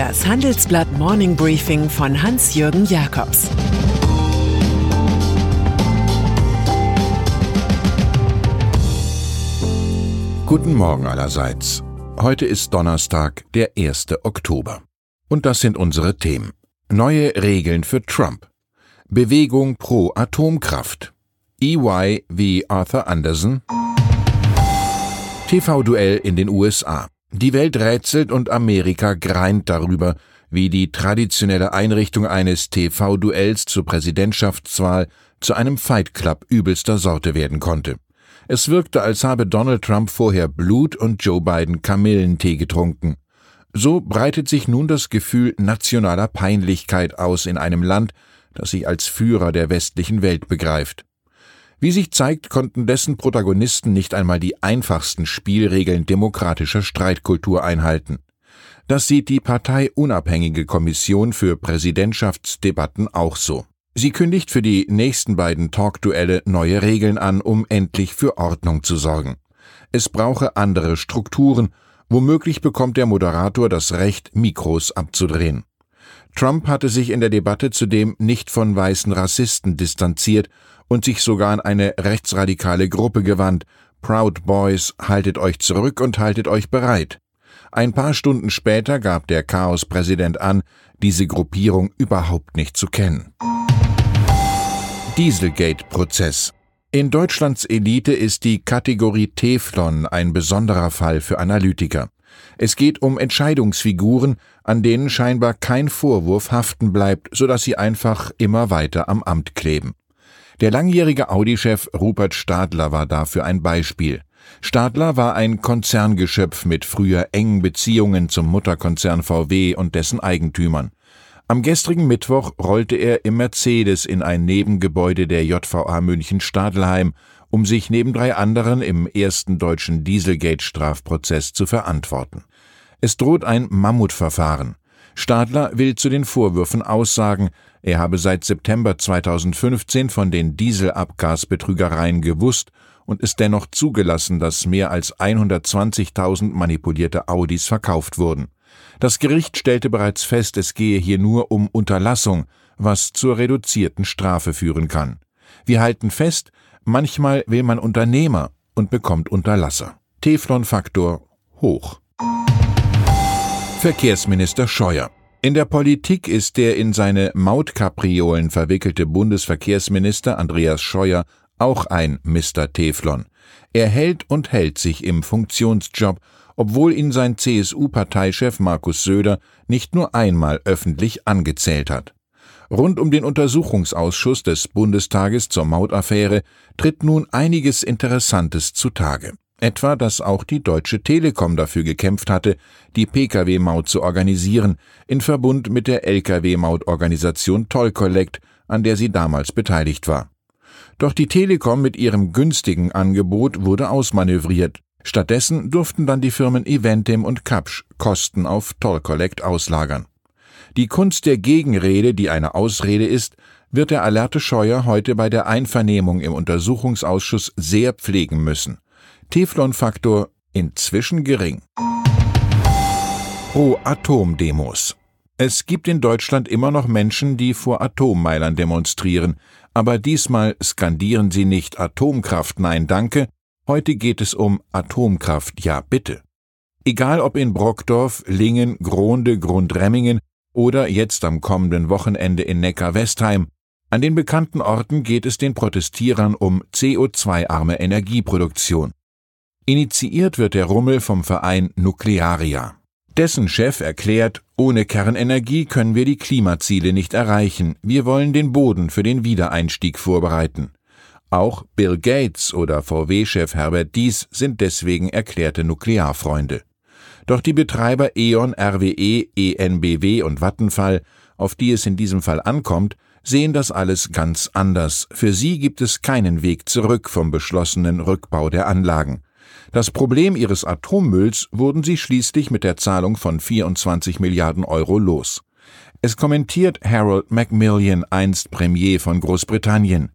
Das Handelsblatt Morning Briefing von Hans-Jürgen Jakobs Guten Morgen allerseits. Heute ist Donnerstag, der 1. Oktober. Und das sind unsere Themen. Neue Regeln für Trump. Bewegung pro Atomkraft. EY wie Arthur Anderson. TV-Duell in den USA. Die Welt rätselt und Amerika greint darüber, wie die traditionelle Einrichtung eines TV-Duells zur Präsidentschaftswahl zu einem Fight Club übelster Sorte werden konnte. Es wirkte, als habe Donald Trump vorher Blut und Joe Biden Kamillentee getrunken. So breitet sich nun das Gefühl nationaler Peinlichkeit aus in einem Land, das sich als Führer der westlichen Welt begreift. Wie sich zeigt, konnten dessen Protagonisten nicht einmal die einfachsten Spielregeln demokratischer Streitkultur einhalten. Das sieht die parteiunabhängige Kommission für Präsidentschaftsdebatten auch so. Sie kündigt für die nächsten beiden Talkduelle neue Regeln an, um endlich für Ordnung zu sorgen. Es brauche andere Strukturen, womöglich bekommt der Moderator das Recht, Mikros abzudrehen. Trump hatte sich in der Debatte zudem nicht von weißen Rassisten distanziert und sich sogar an eine rechtsradikale Gruppe gewandt. Proud Boys, haltet euch zurück und haltet euch bereit. Ein paar Stunden später gab der Chaos-Präsident an, diese Gruppierung überhaupt nicht zu kennen. Dieselgate-Prozess. In Deutschlands Elite ist die Kategorie Teflon ein besonderer Fall für Analytiker. Es geht um Entscheidungsfiguren, an denen scheinbar kein Vorwurf haften bleibt, sodass sie einfach immer weiter am Amt kleben. Der langjährige Audi-Chef Rupert Stadler war dafür ein Beispiel. Stadler war ein Konzerngeschöpf mit früher engen Beziehungen zum Mutterkonzern VW und dessen Eigentümern. Am gestrigen Mittwoch rollte er im Mercedes in ein Nebengebäude der JVA München Stadelheim, um sich neben drei anderen im ersten deutschen Dieselgate-Strafprozess zu verantworten. Es droht ein Mammutverfahren. Stadler will zu den Vorwürfen aussagen, er habe seit September 2015 von den Dieselabgasbetrügereien gewusst und es dennoch zugelassen, dass mehr als 120.000 manipulierte Audis verkauft wurden. Das Gericht stellte bereits fest, es gehe hier nur um Unterlassung, was zur reduzierten Strafe führen kann. Wir halten fest, manchmal will man Unternehmer und bekommt Unterlasser. Teflon-Faktor hoch. Verkehrsminister Scheuer in der Politik ist der in seine Mautkapriolen verwickelte Bundesverkehrsminister Andreas Scheuer auch ein Mr. Teflon. Er hält und hält sich im Funktionsjob, obwohl ihn sein CSU-Parteichef Markus Söder nicht nur einmal öffentlich angezählt hat. Rund um den Untersuchungsausschuss des Bundestages zur Mautaffäre tritt nun einiges Interessantes zutage. Etwa, dass auch die Deutsche Telekom dafür gekämpft hatte, die Pkw-Maut zu organisieren, in Verbund mit der Lkw-Mautorganisation Toll Collect, an der sie damals beteiligt war. Doch die Telekom mit ihrem günstigen Angebot wurde ausmanövriert. Stattdessen durften dann die Firmen Eventim und Kapsch Kosten auf Toll Collect auslagern. Die Kunst der Gegenrede, die eine Ausrede ist, wird der alerte Scheuer heute bei der Einvernehmung im Untersuchungsausschuss sehr pflegen müssen. Teflonfaktor inzwischen gering. Pro-Atom-Demos. Es gibt in Deutschland immer noch Menschen, die vor Atommeilern demonstrieren, aber diesmal skandieren sie nicht Atomkraft nein danke, heute geht es um Atomkraft ja bitte. Egal ob in Brockdorf, Lingen, Gronde, Grundremmingen oder jetzt am kommenden Wochenende in Neckar-Westheim, an den bekannten Orten geht es den Protestierern um CO2-arme Energieproduktion. Initiiert wird der Rummel vom Verein Nuklearia. Dessen Chef erklärt, ohne Kernenergie können wir die Klimaziele nicht erreichen. Wir wollen den Boden für den Wiedereinstieg vorbereiten. Auch Bill Gates oder VW-Chef Herbert Dies sind deswegen erklärte Nuklearfreunde. Doch die Betreiber E.ON, RWE, ENBW und Vattenfall, auf die es in diesem Fall ankommt, sehen das alles ganz anders. Für sie gibt es keinen Weg zurück vom beschlossenen Rückbau der Anlagen. Das Problem ihres Atommülls wurden sie schließlich mit der Zahlung von 24 Milliarden Euro los. Es kommentiert Harold Macmillan, einst Premier von Großbritannien.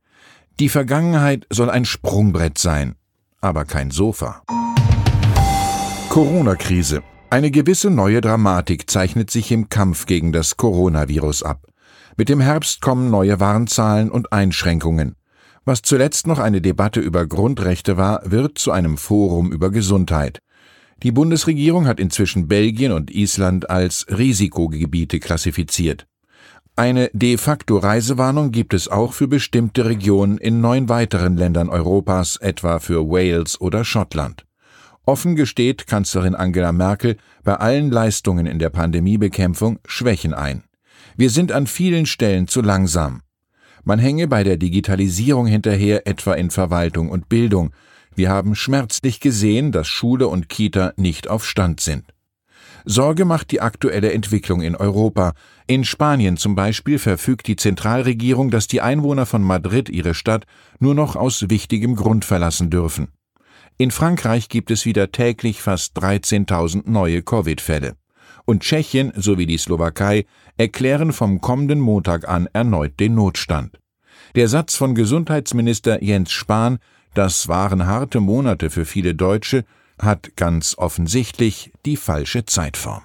Die Vergangenheit soll ein Sprungbrett sein, aber kein Sofa. Corona-Krise. Eine gewisse neue Dramatik zeichnet sich im Kampf gegen das Coronavirus ab. Mit dem Herbst kommen neue Warnzahlen und Einschränkungen. Was zuletzt noch eine Debatte über Grundrechte war, wird zu einem Forum über Gesundheit. Die Bundesregierung hat inzwischen Belgien und Island als Risikogebiete klassifiziert. Eine de facto Reisewarnung gibt es auch für bestimmte Regionen in neun weiteren Ländern Europas, etwa für Wales oder Schottland. Offen gesteht Kanzlerin Angela Merkel bei allen Leistungen in der Pandemiebekämpfung Schwächen ein. Wir sind an vielen Stellen zu langsam. Man hänge bei der Digitalisierung hinterher, etwa in Verwaltung und Bildung. Wir haben schmerzlich gesehen, dass Schule und Kita nicht auf Stand sind. Sorge macht die aktuelle Entwicklung in Europa. In Spanien zum Beispiel verfügt die Zentralregierung, dass die Einwohner von Madrid ihre Stadt nur noch aus wichtigem Grund verlassen dürfen. In Frankreich gibt es wieder täglich fast 13.000 neue Covid-Fälle. Und Tschechien sowie die Slowakei erklären vom kommenden Montag an erneut den Notstand. Der Satz von Gesundheitsminister Jens Spahn, das waren harte Monate für viele Deutsche, hat ganz offensichtlich die falsche Zeitform.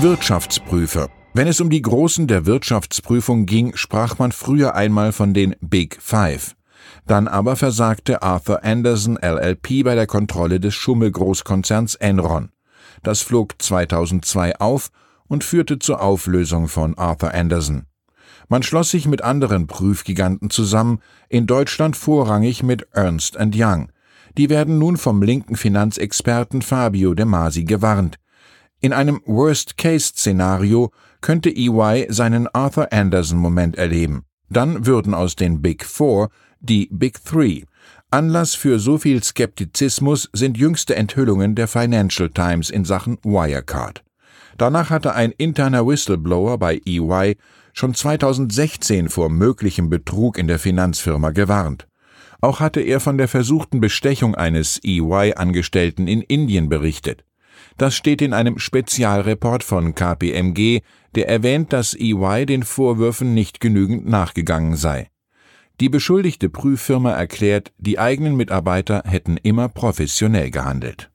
Wirtschaftsprüfer. Wenn es um die Großen der Wirtschaftsprüfung ging, sprach man früher einmal von den Big Five. Dann aber versagte Arthur Anderson LLP bei der Kontrolle des Schummelgroßkonzerns Enron. Das flog 2002 auf und führte zur Auflösung von Arthur Anderson. Man schloss sich mit anderen Prüfgiganten zusammen, in Deutschland vorrangig mit Ernst Young. Die werden nun vom linken Finanzexperten Fabio De Masi gewarnt. In einem Worst-Case-Szenario könnte EY seinen Arthur Anderson-Moment erleben. Dann würden aus den Big Four die Big Three. Anlass für so viel Skeptizismus sind jüngste Enthüllungen der Financial Times in Sachen Wirecard. Danach hatte ein interner Whistleblower bei EY schon 2016 vor möglichem Betrug in der Finanzfirma gewarnt. Auch hatte er von der versuchten Bestechung eines EY-Angestellten in Indien berichtet. Das steht in einem Spezialreport von KPMG, der erwähnt, dass EY den Vorwürfen nicht genügend nachgegangen sei. Die beschuldigte Prüffirma erklärt, die eigenen Mitarbeiter hätten immer professionell gehandelt.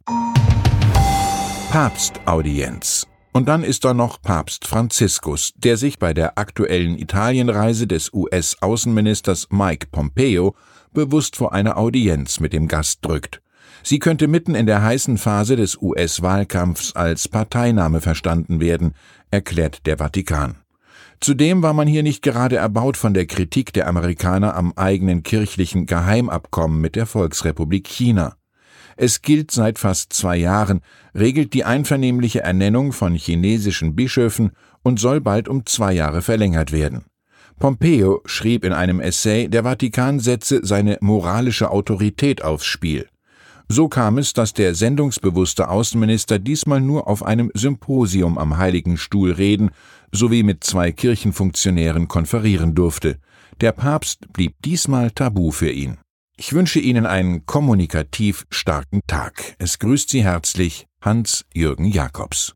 Papstaudienz und dann ist da noch Papst Franziskus, der sich bei der aktuellen Italienreise des US-Außenministers Mike Pompeo bewusst vor einer Audienz mit dem Gast drückt. Sie könnte mitten in der heißen Phase des US-Wahlkampfs als Parteinahme verstanden werden, erklärt der Vatikan. Zudem war man hier nicht gerade erbaut von der Kritik der Amerikaner am eigenen kirchlichen Geheimabkommen mit der Volksrepublik China. Es gilt seit fast zwei Jahren, regelt die einvernehmliche Ernennung von chinesischen Bischöfen und soll bald um zwei Jahre verlängert werden. Pompeo schrieb in einem Essay, der Vatikan setze seine moralische Autorität aufs Spiel. So kam es, dass der sendungsbewusste Außenminister diesmal nur auf einem Symposium am Heiligen Stuhl reden sowie mit zwei Kirchenfunktionären konferieren durfte. Der Papst blieb diesmal tabu für ihn. Ich wünsche Ihnen einen kommunikativ starken Tag. Es grüßt Sie herzlich Hans-Jürgen Jakobs.